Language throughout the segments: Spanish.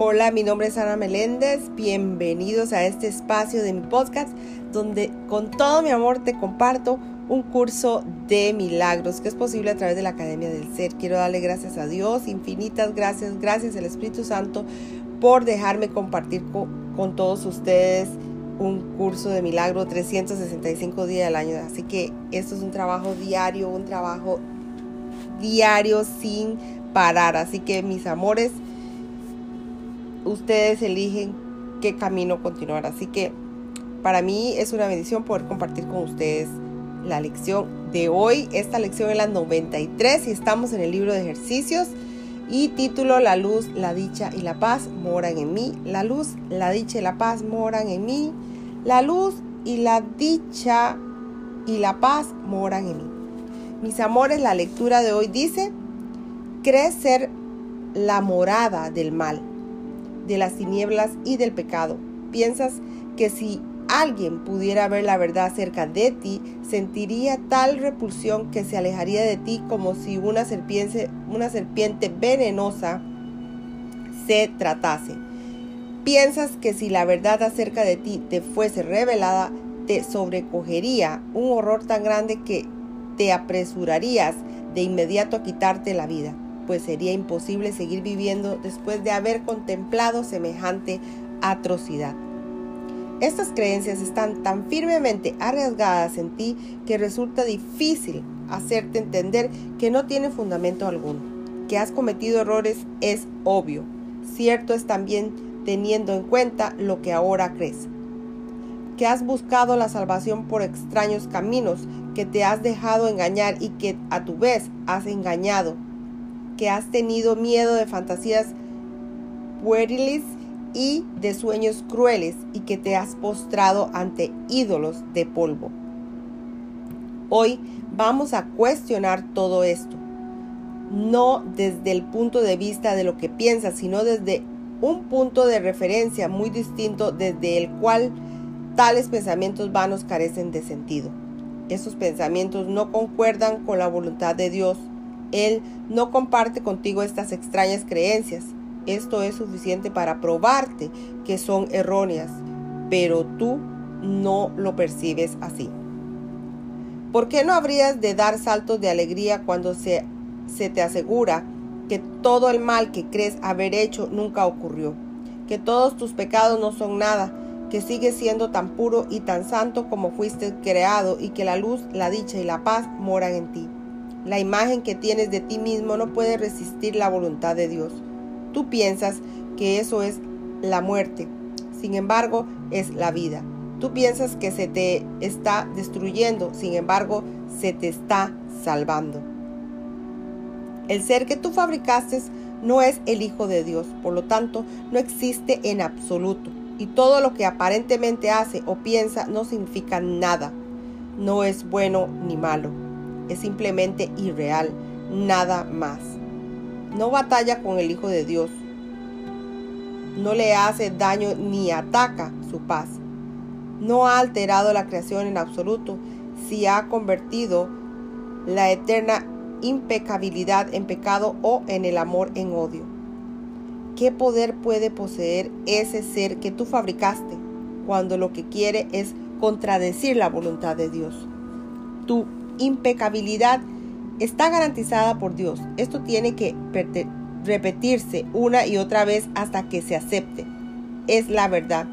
Hola, mi nombre es Ana Meléndez. Bienvenidos a este espacio de mi podcast donde con todo mi amor te comparto un curso de milagros que es posible a través de la Academia del Ser. Quiero darle gracias a Dios, infinitas gracias, gracias al Espíritu Santo por dejarme compartir con, todos ustedes un curso de milagro 365 días al año. Así que esto es un trabajo diario, un trabajo diario sin parar. Así que mis amores, ustedes eligen qué camino continuar. Así que para mí es una bendición poder compartir con ustedes la lección de hoy. Esta lección es la 93 y estamos en el libro de ejercicios y título La luz, la dicha y la paz moran en mí. La luz, la dicha y la paz moran en mí. La luz y la dicha y la paz moran en mí. Mis amores, la lectura de hoy dice, crees ser la morada del mal, de las tinieblas y del pecado. Piensas que si alguien pudiera ver la verdad acerca de ti, sentiría tal repulsión que se alejaría de ti como si una serpiente, una serpiente venenosa se tratase. Piensas que si la verdad acerca de ti te fuese revelada, te sobrecogería un horror tan grande que te apresurarías de inmediato a quitarte la vida, pues sería imposible seguir viviendo después de haber contemplado semejante atrocidad. Estas creencias están tan firmemente arriesgadas en ti que resulta difícil hacerte entender que no tiene fundamento alguno. Que has cometido errores es obvio. Cierto es también teniendo en cuenta lo que ahora crees. Que has buscado la salvación por extraños caminos, que te has dejado engañar y que a tu vez has engañado. Que has tenido miedo de fantasías pueriles y de sueños crueles y que te has postrado ante ídolos de polvo. Hoy vamos a cuestionar todo esto, no desde el punto de vista de lo que piensas, sino desde un punto de referencia muy distinto desde el cual tales pensamientos vanos carecen de sentido. Esos pensamientos no concuerdan con la voluntad de Dios. Él no comparte contigo estas extrañas creencias esto es suficiente para probarte que son erróneas, pero tú no lo percibes así. ¿Por qué no habrías de dar saltos de alegría cuando se, se te asegura que todo el mal que crees haber hecho nunca ocurrió? Que todos tus pecados no son nada, que sigues siendo tan puro y tan santo como fuiste creado y que la luz, la dicha y la paz moran en ti. La imagen que tienes de ti mismo no puede resistir la voluntad de Dios. Tú piensas que eso es la muerte, sin embargo es la vida. Tú piensas que se te está destruyendo, sin embargo se te está salvando. El ser que tú fabricaste no es el Hijo de Dios, por lo tanto no existe en absoluto. Y todo lo que aparentemente hace o piensa no significa nada. No es bueno ni malo. Es simplemente irreal, nada más no batalla con el Hijo de Dios, no le hace daño ni ataca su paz. No ha alterado la creación en absoluto si ha convertido la eterna impecabilidad en pecado o en el amor en odio. ¿Qué poder puede poseer ese ser que tú fabricaste cuando lo que quiere es contradecir la voluntad de Dios? Tu impecabilidad está garantizada por Dios. Esto tiene que repetirse una y otra vez hasta que se acepte. Es la verdad.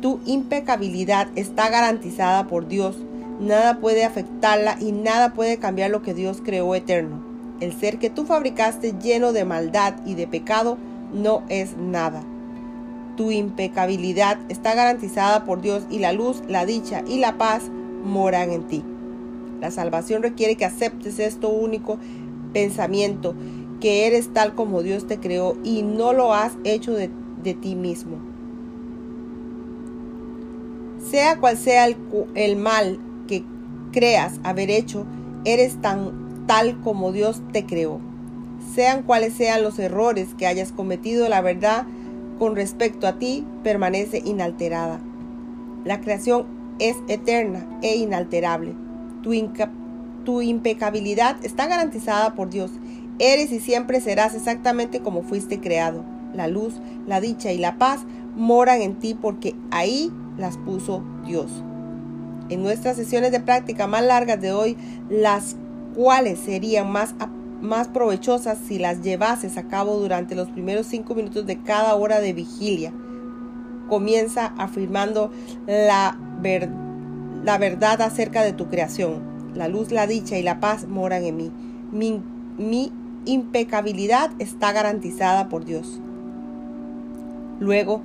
Tu impecabilidad está garantizada por Dios. Nada puede afectarla y nada puede cambiar lo que Dios creó eterno. El ser que tú fabricaste lleno de maldad y de pecado no es nada. Tu impecabilidad está garantizada por Dios y la luz, la dicha y la paz moran en ti. La salvación requiere que aceptes esto único pensamiento, que eres tal como Dios te creó y no lo has hecho de, ti mismo. Sea cual sea el, el mal que creas haber hecho, eres tan tal como Dios te creó. Sean cuales sean los errores que hayas cometido, la verdad con respecto a ti permanece inalterada. La creación es eterna e inalterable. Tu, impecabilidad está garantizada por Dios. Eres y siempre serás exactamente como fuiste creado. la luz, la dicha y la paz moran en ti porque ahí las puso Dios. En nuestras sesiones de práctica más largas de hoy, las cuales serían más, más provechosas si las llevases a cabo durante los primeros cinco minutos de cada hora de vigilia. Comienza afirmando la, la verdad acerca de tu creación. La luz, la dicha y la paz moran en mí. Mi, impecabilidad está garantizada por Dios. Luego,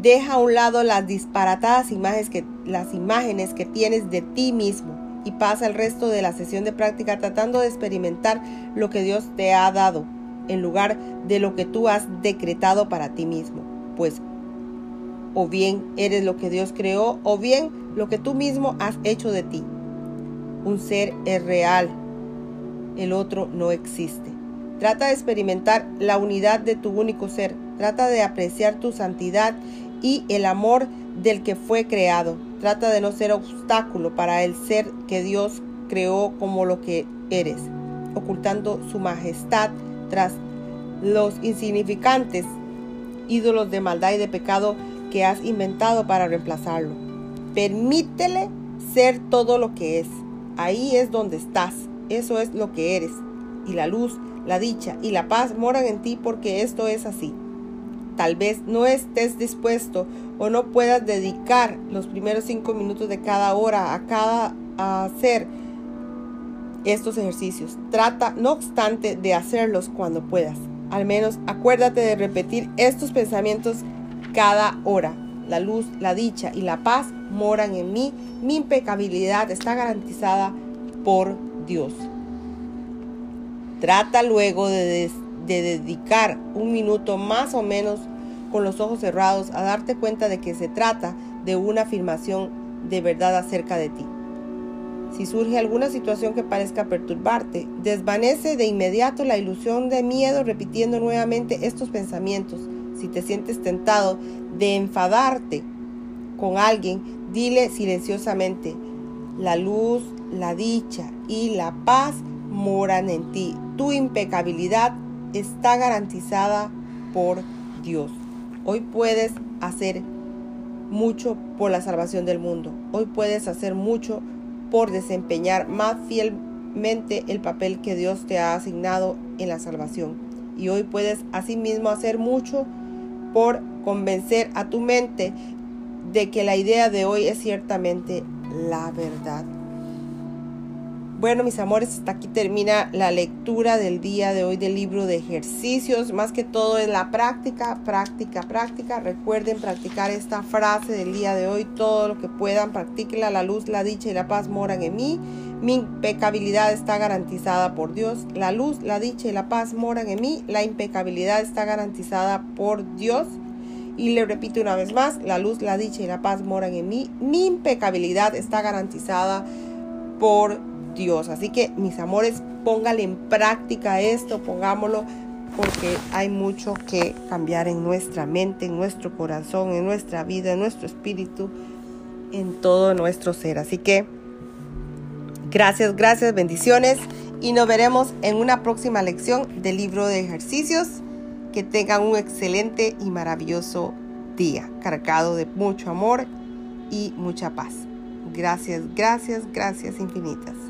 deja a un lado las disparatadas imágenes que, las imágenes que tienes de ti mismo y pasa el resto de la sesión de práctica tratando de experimentar lo que Dios te ha dado en lugar de lo que tú has decretado para ti mismo. Pues o bien eres lo que Dios creó o bien lo que tú mismo has hecho de ti. Un ser es real, el otro no existe. Trata de experimentar la unidad de tu único ser. Trata de apreciar tu santidad y el amor del que fue creado. Trata de no ser obstáculo para el ser que Dios creó como lo que eres, ocultando su majestad tras los insignificantes ídolos de maldad y de pecado que has inventado para reemplazarlo. Permítele ser todo lo que es. Ahí es donde estás. Eso es lo que eres. Y la luz, la dicha y la paz moran en ti porque esto es así. Tal vez no estés dispuesto o no puedas dedicar los primeros cinco minutos de cada hora a cada hacer estos ejercicios. Trata, no obstante, de hacerlos cuando puedas. Al menos acuérdate de repetir estos pensamientos cada hora. La luz, la dicha y la paz moran en mí. Mi impecabilidad está garantizada por Dios. Trata luego de, de dedicar un minuto más o menos con los ojos cerrados a darte cuenta de que se trata de una afirmación de verdad acerca de ti. Si surge alguna situación que parezca perturbarte, desvanece de inmediato la ilusión de miedo repitiendo nuevamente estos pensamientos. Si te sientes tentado de enfadarte con alguien, dile silenciosamente, la luz, la dicha y la paz moran en ti. Tu impecabilidad está garantizada por Dios. Hoy puedes hacer mucho por la salvación del mundo. Hoy puedes hacer mucho por desempeñar más fielmente el papel que Dios te ha asignado en la salvación. Y hoy puedes asimismo hacer mucho por convencer a tu mente de que la idea de hoy es ciertamente la verdad. Bueno, mis amores, hasta aquí termina la lectura del día de hoy del libro de ejercicios. Más que todo es la práctica, práctica, práctica. Recuerden practicar esta frase del día de hoy. Todo lo que puedan, practíquenla. La luz, la dicha y la paz moran en mí. Mi impecabilidad está garantizada por Dios. La luz, la dicha y la paz moran en mí. La impecabilidad está garantizada por Dios. Y le repito una vez más, la luz, la dicha y la paz moran en mí. Mi impecabilidad está garantizada por Dios Dios. Así que mis amores, póngale en práctica esto, pongámoslo porque hay mucho que cambiar en nuestra mente, en nuestro corazón, en nuestra vida, en nuestro espíritu, en todo nuestro ser. Así que gracias, gracias, bendiciones y nos veremos en una próxima lección del libro de ejercicios. Que tengan un excelente y maravilloso día, cargado de mucho amor y mucha paz. Gracias, gracias, gracias infinitas.